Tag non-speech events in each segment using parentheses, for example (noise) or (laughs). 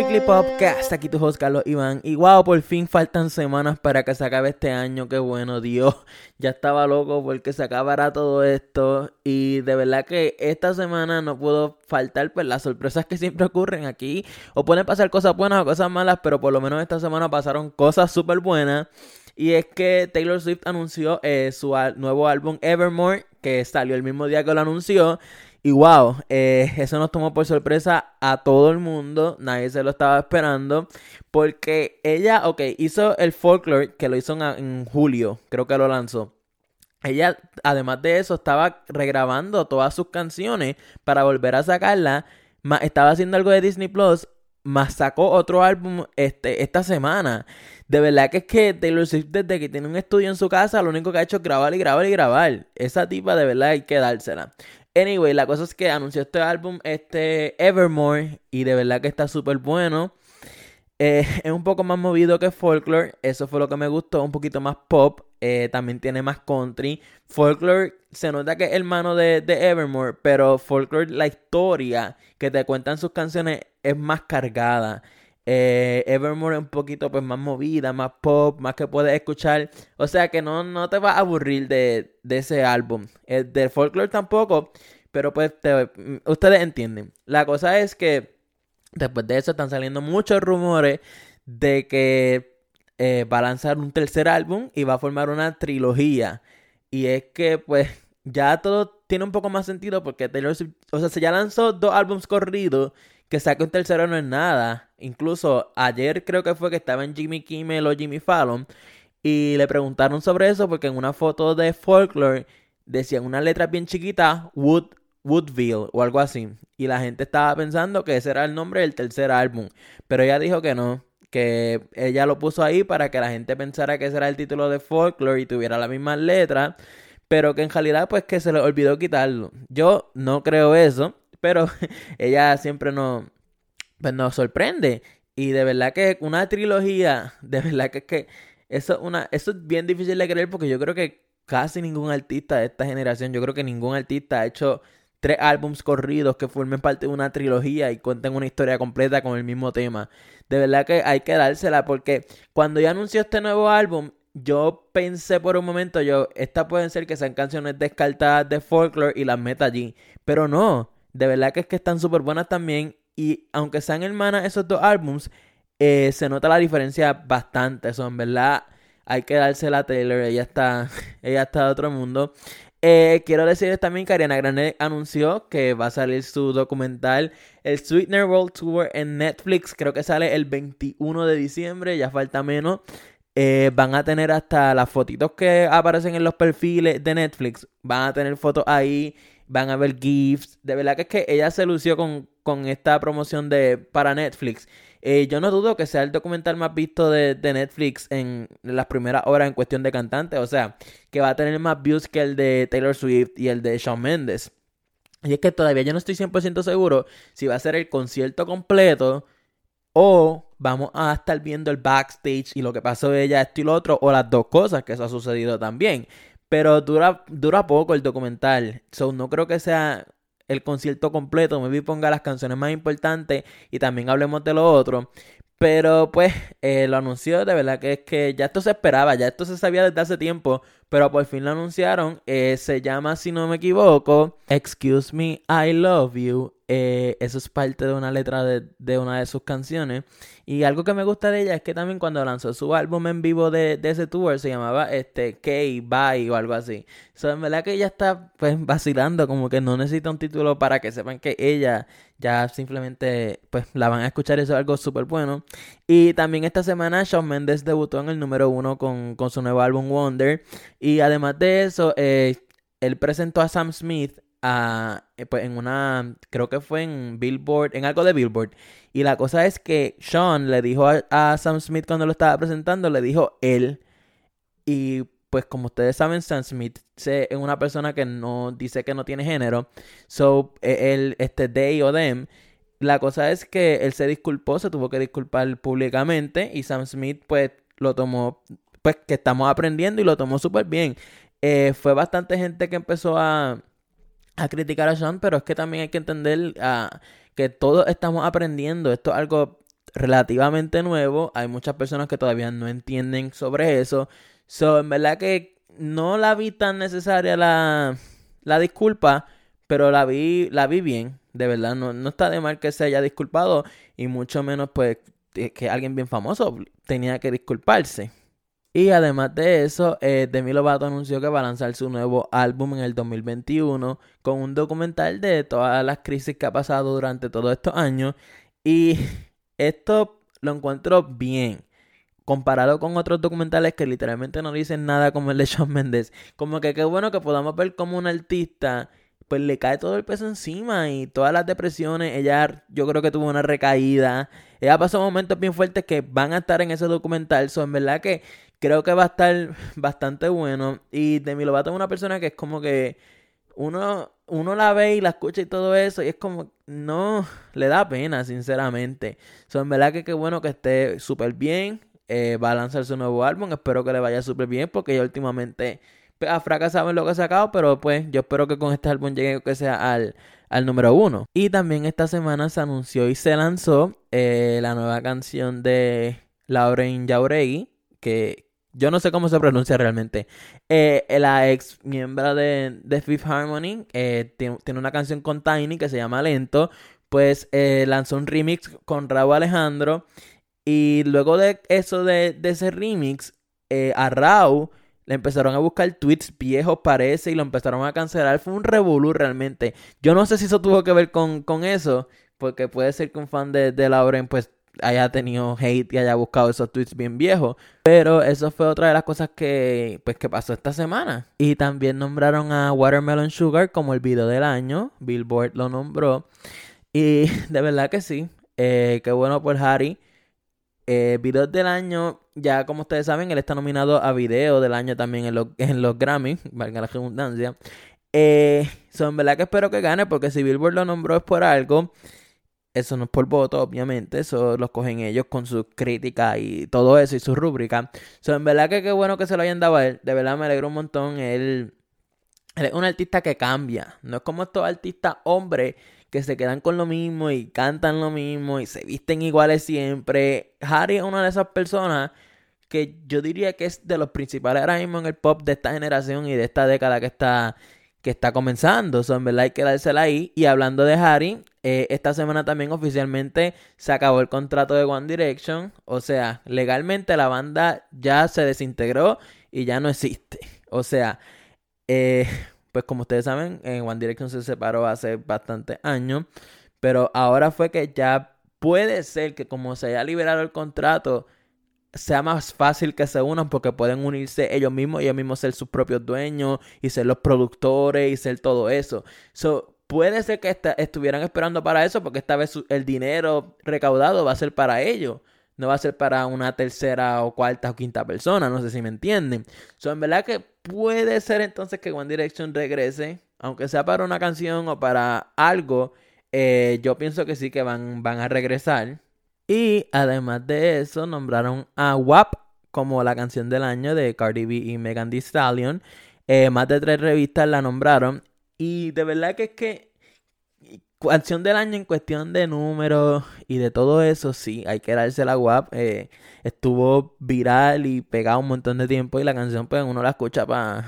Weekly Podcast, aquí tu host Carlos Iván. Y wow, por fin faltan semanas para que se acabe este año, qué bueno, Dios. (laughs) Ya estaba loco porque se acabara todo esto. Y de verdad que esta semana no pudo faltar pues las sorpresas que siempre ocurren aquí. O pueden pasar cosas buenas o cosas malas, pero por lo menos esta semana pasaron cosas súper buenas y es que Taylor Swift anunció eh, su nuevo álbum Evermore, que salió el mismo día que lo anunció. Y wow, eh, eso nos tomó por sorpresa a todo el mundo, nadie se lo estaba esperando, porque ella, ok, hizo el folklore, que lo hizo en, julio, creo que lo lanzó. Ella, además de eso, estaba regrabando todas sus canciones para volver a sacarla, estaba haciendo algo de Disney Plus, más sacó otro álbum este, esta semana. De verdad que es que Taylor Swift desde que tiene un estudio en su casa, lo único que ha hecho es grabar y grabar y grabar. Esa tipa de verdad hay que dársela. Anyway, la cosa es que anunció este álbum, este Evermore, y de verdad que está súper bueno. Eh, (laughs) es un poco más movido que Folklore, eso fue lo que me gustó, un poquito más pop, eh, también tiene más country. Folklore se nota que es hermano de, de Evermore, pero Folklore, la historia que te cuentan sus canciones es más cargada. Eh, Evermore es un poquito pues más movida, más pop, más que puedes escuchar. O sea que no, no te vas a aburrir de, ese álbum. El de Folklore tampoco, pero pues ustedes entienden. La cosa es que después de eso están saliendo muchos rumores de que eh, va a lanzar un tercer álbum y va a formar una trilogía. Y es que pues ya todo tiene un poco más sentido porque Taylor o sea, se ya lanzó dos álbumes corridos que saque un tercero no es nada. Incluso ayer creo que fue que estaba en Jimmy Kimmel o Jimmy Fallon y le preguntaron sobre eso porque en una foto de Folklore decían una letra bien chiquita Wood, Woodville o algo así. Y la gente estaba pensando que ese era el nombre del tercer álbum. Pero ella dijo que no, que ella lo puso ahí para que la gente pensara que ese era el título de Folklore y tuviera la misma letra. Pero que en realidad pues que se le olvidó quitarlo. Yo no creo eso pero (laughs) ella siempre nos, pues, nos sorprende. Y de verdad que una trilogía, de verdad que es que eso, una, eso es bien difícil de creer porque yo creo que casi ningún artista de esta generación, yo creo que ningún artista ha hecho tres álbums corridos que formen parte de una trilogía y cuenten una historia completa con el mismo tema. De verdad que hay que dársela porque cuando yo anunció este nuevo álbum, yo pensé por un momento, yo, estas pueden ser que sean canciones descartadas de folklore y las meta allí. Pero no, de verdad que es que están súper buenas también. Y aunque sean hermanas esos dos álbums, eh, se nota la diferencia bastante. Eso, en verdad, hay que dársela a Taylor. Ella está, (laughs) ella está de otro mundo. Eh, quiero decirles también que Ariana Grande anunció que va a salir su documental, el Sweetener World Tour en Netflix. Creo que sale el 21 de diciembre, ya falta menos. Eh, van a tener hasta las fotitos que aparecen en los perfiles de Netflix. Van a tener fotos ahí van a ver GIFs. De verdad que es que ella se lució con, esta promoción de para Netflix. Eh, yo no dudo que sea el documental más visto de, Netflix en las primeras horas en cuestión de cantantes. O sea, que va a tener más views que el de Taylor Swift y el de Shawn Mendes. Y es que todavía yo no estoy 100% seguro si va a ser el concierto completo o vamos a estar viendo el backstage y lo que pasó de ella, esto y lo otro, o las dos cosas, que eso ha sucedido también. Pero dura, dura poco el documental. So, no creo que sea el concierto completo. Vi ponga las canciones más importantes y también hablemos de lo otro. Pero pues eh, lo anunció, de verdad que es que ya esto se esperaba, ya esto se sabía desde hace tiempo, pero por fin lo anunciaron. Eh, se llama, si no me equivoco, Excuse Me, I Love You. Eh, eso es parte de una letra de, una de sus canciones. Y algo que me gusta de ella es que también cuando lanzó su álbum en vivo de, ese tour se llamaba este K Bye o algo así. So, en verdad que ella está pues vacilando, como que no necesita un título para que sepan que ella ya simplemente pues la van a escuchar, eso es algo súper bueno. Y también esta semana Shawn Mendes debutó en el número uno con, con su nuevo álbum Wonder. Y además de eso, eh, él presentó a Sam Smith eh, pues en una, creo que fue en Billboard, en algo de Billboard. Y la cosa es que Sean le dijo a, Sam Smith cuando lo estaba presentando, le dijo él. Y pues como ustedes saben, Sam Smith es una persona que no dice que no tiene género. So, e, él, este, they o them. La cosa es que él se disculpó, se tuvo que disculpar públicamente y Sam Smith pues lo tomó, pues que estamos aprendiendo y lo tomó súper bien. Eh, fue bastante gente que empezó a, a criticar a Sean, pero es que también hay que entender ah, que todos estamos aprendiendo. Esto es algo relativamente nuevo. Hay muchas personas que todavía no entienden sobre eso. So, en verdad que no la vi tan necesaria la, la disculpa, pero la vi, la vi bien. De verdad, no, no está de mal que se haya disculpado y mucho menos pues que alguien bien famoso tenía que disculparse. Y además de eso, eh, Demi Lovato anunció que va a lanzar su nuevo álbum en el 2021 con un documental de todas las crisis que ha pasado durante todos estos años. Y (laughs) esto lo encuentro bien. Comparado con otros documentales que literalmente no dicen nada como el de Shawn Mendes. Como que qué bueno que podamos ver como un artista pues le cae todo el peso encima y todas las depresiones. Ella, yo creo que tuvo una recaída. Ella pasó momentos bien fuertes que van a estar en ese documental. So, en verdad que creo que va a estar bastante bueno. Y Demi Lovato es una persona que es como que uno, uno la ve y la escucha y todo eso. Y es como, no, le da pena, sinceramente. So, en verdad que qué bueno que esté súper bien. Eh, va a lanzar su nuevo álbum. Espero que le vaya súper bien porque ella últimamente ha fracasado en lo que ha sacado, pero pues yo espero que con este álbum llegue que sea al, al número uno. Y también esta semana se anunció y se lanzó eh, la nueva canción de Lauren Jauregui, que yo no sé cómo se pronuncia realmente. Eh, la ex miembro de, Fifth Harmony eh, tiene, una canción con Tiny que se llama Lento. Pues lanzó un remix con Raúl Alejandro. Y luego de eso, de, de ese remix, a Raúl le empezaron a buscar tweets viejos, parece, y lo empezaron a cancelar. Fue un revolú realmente. Yo no sé si eso tuvo que ver con, con eso, porque puede ser que un fan de, de Lauren, pues, haya tenido hate y haya buscado esos tweets bien viejos. Pero eso fue otra de las cosas que, pues, que pasó esta semana. Y también nombraron a Watermelon Sugar como el video del año. Billboard lo nombró. Y (laughs) de verdad que sí. Eh, qué bueno por Harry. Eh, videos del año, ya como ustedes saben, él está nominado a video del año también en los, en los Grammy, valga la redundancia. Eh, son verdad que espero que gane, porque si Billboard lo nombró es por algo. Eso no es por voto, obviamente. Eso lo cogen ellos con sus críticas y todo eso y sus rúbricas. Son en verdad que qué bueno que se lo hayan dado a él. De verdad me alegro un montón. Él, él es un artista que cambia. No es como estos artistas hombres que se quedan con lo mismo y cantan lo mismo y se visten iguales siempre. Harry es una de esas personas que yo diría que es de los principales ahora mismo en el pop de esta generación y de esta década que está, que está comenzando. So, en verdad hay que dársela ahí. Y hablando de Harry, eh, esta semana también oficialmente se acabó el contrato de One Direction. O sea, legalmente la banda ya se desintegró y ya no existe. (laughs) O sea, eh, pues como ustedes saben, en One Direction se separó hace bastantes años, pero ahora fue que ya puede ser que como se haya liberado el contrato, sea más fácil que se unan porque pueden unirse ellos mismos, ellos mismos ser sus propios dueños y ser los productores y ser todo eso. So, puede ser que estuvieran esperando para eso porque esta vez el dinero recaudado va a ser para ellos no va a ser para una tercera o cuarta o quinta persona, no sé si me entienden. So, en verdad que puede ser entonces que One Direction regrese, aunque sea para una canción o para algo, eh, yo pienso que sí que van, van a regresar. Y además de eso, nombraron a WAP como la canción del año de Cardi B y Megan Thee Stallion. Eh, más de tres revistas la nombraron. Y de verdad que es que Canción del año en cuestión de números y de todo eso, sí, hay que darse la guap. Eh, estuvo viral y pegado un montón de tiempo y la canción pues uno la escucha para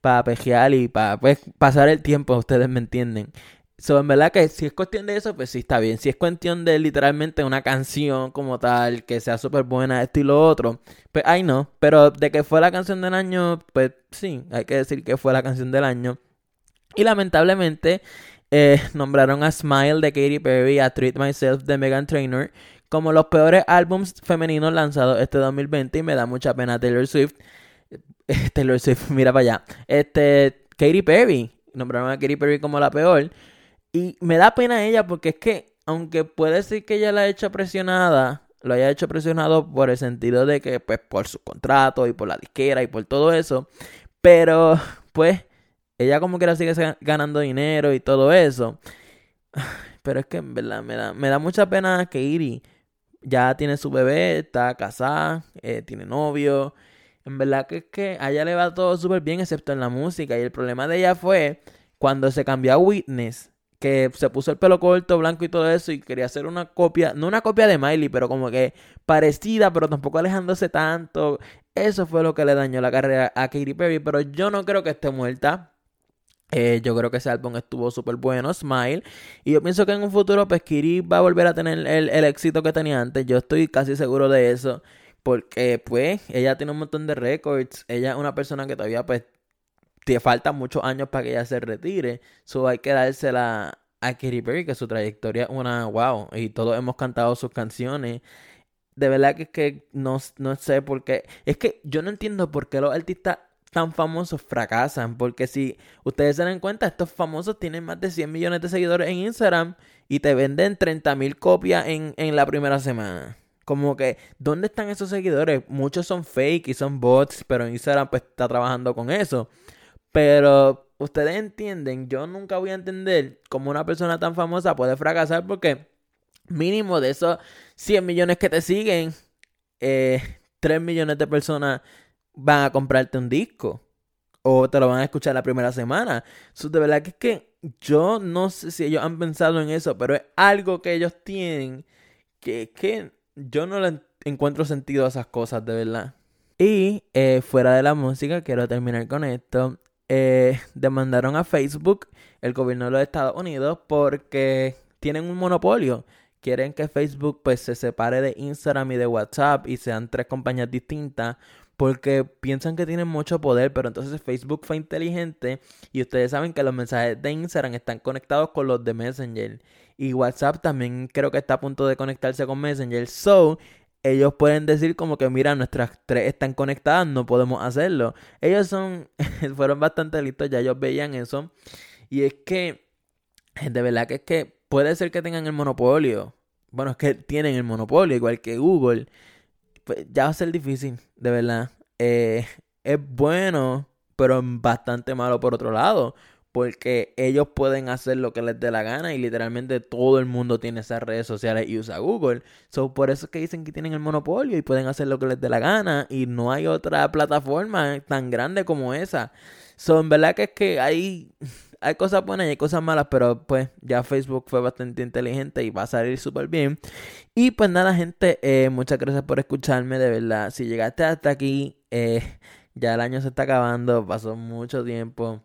pa pejear y para pues, pasar el tiempo, ustedes me entienden. So, en verdad que si es cuestión de eso, pues sí está bien. Si es cuestión de literalmente una canción como tal, que sea súper buena, esto y lo otro, pues ahí no. Pero de que fue la canción del año, pues sí, hay que decir que fue la canción del año. Y lamentablemente eh, (laughs) nombraron a Smile de Katy Perry a Treat Myself de Megan Trainor como los peores álbums femeninos lanzados este 2020 y me da mucha pena Taylor Swift. Eh, (laughs) Taylor Swift, mira para allá. Este, Katy Perry, nombraron a Katy Perry como la peor. Y me da pena ella porque es que, aunque puede ser que ella la haya hecho presionada, lo haya hecho presionado por el sentido de que, pues, por su contrato y por la disquera y por todo eso. Pero, (laughs) pues, ella como quiera sigue ganando dinero y todo eso. (sighs) Pero es que en verdad me da, me da mucha pena que Iri ya tiene su bebé, está casada, eh, tiene novio. En verdad que es que a ella le va todo súper bien excepto en la música. Y el problema de ella fue cuando se cambió a Witness, que se puso el pelo corto, blanco y todo eso y quería hacer una copia, no una copia de Miley, pero como que parecida, pero tampoco alejándose tanto. Eso fue lo que le dañó la carrera a Katy Perry, pero yo no creo que esté muerta. Eh, yo creo que ese álbum estuvo súper bueno, Smile. Y yo pienso que en un futuro, pues Kiri va a volver a tener el, el, éxito que tenía antes. Yo estoy casi seguro de eso. Porque, pues, ella tiene un montón de récords. Ella es una persona que todavía, pues, te faltan muchos años para que ella se retire. So hay que dársela a Katy Perry, que su trayectoria es una wow. Y todos hemos cantado sus canciones. De verdad que es que no, no sé por qué. Es que yo no entiendo por qué los artistas tan famosos fracasan. Porque si ustedes se dan cuenta, estos famosos tienen más de 100 millones de seguidores en Instagram y te venden 30 mil copias en, en la primera semana. Como que, ¿dónde están esos seguidores? Muchos son fake y son bots, pero Instagram pues está trabajando con eso. Pero ustedes entienden, yo nunca voy a entender cómo una persona tan famosa puede fracasar porque mínimo de esos 100 millones que te siguen, eh, 3 millones de personas van a comprarte un disco o te lo van a escuchar la primera semana. de verdad que es que yo no sé si ellos han pensado en eso, pero es algo que ellos tienen que, que yo no le encuentro sentido a esas cosas, de verdad. Y eh, fuera de la música, quiero terminar con esto. Eh, demandaron a Facebook, el gobierno de los Estados Unidos, porque tienen un monopolio. Quieren que Facebook pues se separe de Instagram y de WhatsApp y sean tres compañías distintas porque piensan que tienen mucho poder, pero entonces Facebook fue inteligente y ustedes saben que los mensajes de Instagram están conectados con los de Messenger y WhatsApp también creo que está a punto de conectarse con Messenger. So, ellos pueden decir como que mira, nuestras tres están conectadas, no podemos hacerlo. Ellos son, (laughs) fueron bastante listos, ya ellos veían eso. Y es que, de verdad que es que puede ser que tengan el monopolio. Bueno, es que tienen el monopolio, igual que Google. Pues ya va a ser difícil, de verdad. Eh, es bueno, pero bastante malo por otro lado porque ellos pueden hacer lo que les dé la gana y literalmente todo el mundo tiene esas redes sociales y usa Google. So, por eso es que dicen que tienen el monopolio y pueden hacer lo que les dé la gana y no hay otra plataforma tan grande como esa. So, en verdad que es que hay, (laughs) hay cosas buenas y hay cosas malas, pero pues ya Facebook fue bastante inteligente y va a salir súper bien. Y pues nada, gente, eh, muchas gracias por escucharme, de verdad. Si llegaste hasta aquí, eh, (laughs) ya el año se está acabando, pasó mucho tiempo.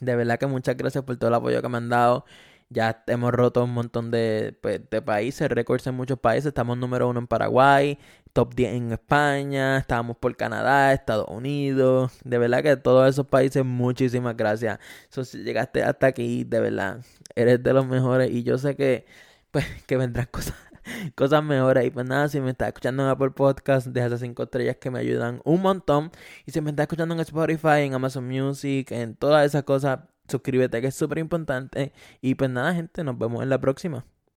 De verdad que muchas gracias por todo el apoyo que me han dado. Ya hemos roto un montón de, pues, de países, récords en muchos países. Estamos número uno en Paraguay, top 10 en España, estábamos por Canadá, Estados Unidos. De verdad que todos esos países, muchísimas gracias. si llegaste hasta aquí, de verdad, eres de los mejores. Y yo sé que, pues, que vendrán (laughs) cosas (laughs) cosas mejores. Y pues nada, si me estás escuchando en Apple Podcast, deja esas 5 estrellas que me ayudan un montón. Y si me estás escuchando en Spotify, en Amazon Music, en todas esas cosas, suscríbete que es súper importante. Y pues nada, gente, nos vemos en la próxima.